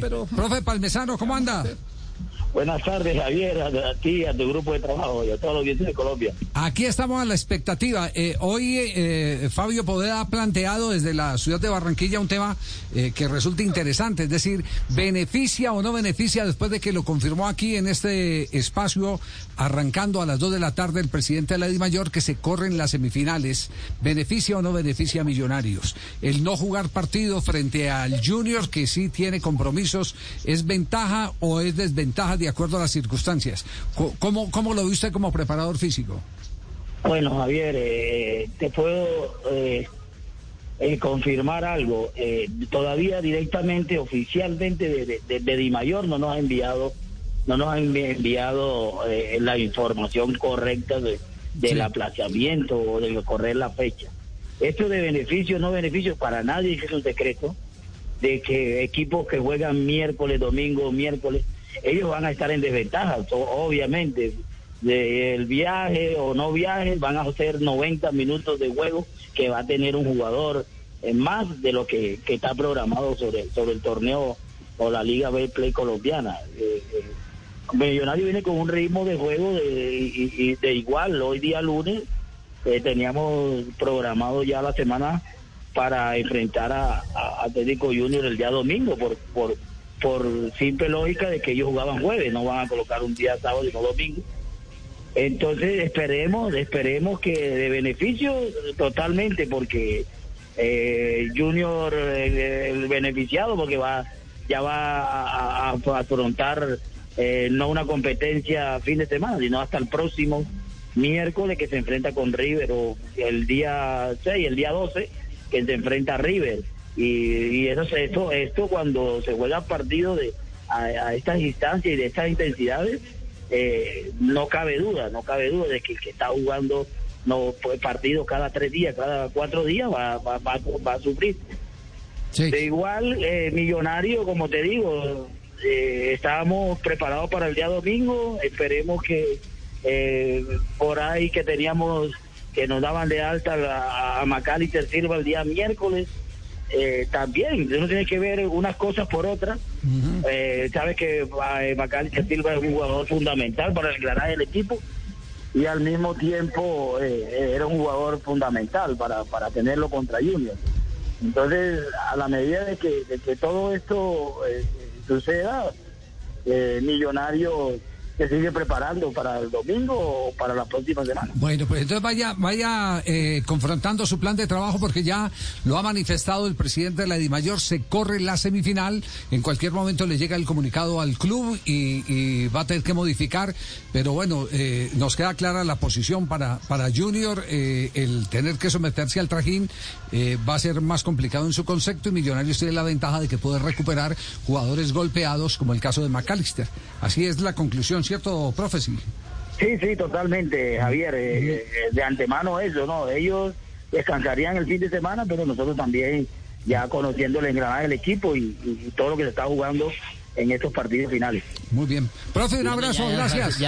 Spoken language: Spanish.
profe, profe Palmesano, ¿cómo anda? Buenas tardes, Javier, a, ti, a tu grupo de trabajo y a todos los oyentes de Colombia. Aquí estamos a la expectativa. Eh, hoy eh, Fabio Podeda ha planteado desde la ciudad de Barranquilla un tema eh, que resulta interesante, es decir, beneficia o no beneficia después de que lo confirmó aquí en este espacio, arrancando a las 2 de la tarde el presidente de la Mayor que se corren las semifinales, beneficia o no beneficia a Millonarios. El no jugar partido frente al Junior, que sí tiene compromisos, ¿es ventaja o es desventaja? De acuerdo a las circunstancias. ¿Cómo, cómo lo viste como preparador físico? Bueno, Javier, eh, te puedo eh, eh, confirmar algo. todavía directamente, oficialmente, de, de, Mayor no nos ha enviado, no nos ha enviado la información correcta de, del aplazamiento o de correr la fecha. Esto de beneficio no beneficio para nadie, es un secreto, de que equipos que juegan miércoles, domingo, miércoles, ellos van a estar en desventaja, obviamente. el viaje o no viaje, van a ser 90 minutos de juego que va a tener un jugador en más de lo que, está programado sobre, sobre el torneo o la Liga B Play colombiana. Eh, eh, Millonario viene con un ritmo de juego de, de igual. Hoy día lunes eh, teníamos programado ya la semana para enfrentar a, a Atlético Junior el día domingo por, por, por simple lógica de que ellos jugaban jueves, no van a colocar un día sábado y no domingo. Entonces esperemos, esperemos que de beneficio totalmente, porque eh, Junior el beneficiado, porque va ya va a, afrontar eh, no una competencia fin de semana, sino hasta el próximo miércoles que se enfrenta con River, o el día 6, el día 12, que se enfrenta a River. Y, eso, esto, esto cuando se juega partido de, a, estas instancias y de estas intensidades, eh, no cabe duda, no cabe duda de que el que está jugando no pues, partido cada tres días, cada cuatro días va, va, va, a sufrir. De igual, eh, millonario, como te digo, eh, estábamos preparados para el día domingo, esperemos que por ahí que teníamos, que nos daban de alta a, a Macalister Silva el día miércoles, eh, también uno tiene que ver unas cosas por otras. eh, Sabes que eh, Silva es un jugador fundamental para el granaje del equipo y al mismo tiempo eh, era un jugador fundamental para, para tenerlo contra Junior. Entonces, a la medida de que, de que todo esto suceda, Millonario se sigue preparando para el domingo o para la próxima semana. Bueno, pues entonces vaya, vaya eh, confrontando su plan de trabajo porque ya lo ha manifestado el presidente de la Mayor se corre la semifinal, en cualquier momento le llega el comunicado al club y, va a tener que modificar, pero bueno, eh, nos queda clara la posición para, para Junior, eh, el tener que someterse al trajín va a ser más complicado en su concepto y Millonarios tiene la ventaja de que puede recuperar jugadores golpeados como el caso de McAllister. Así es la conclusión ¿cierto, profe? Sí, sí, totalmente, Javier. Eh, eh, de antemano eso, ¿no? Ellos descansarían el fin de semana, pero nosotros también ya conociendo el engranaje del equipo y, todo lo que se está jugando en estos partidos finales. Muy bien. Profe, un abrazo, gracias.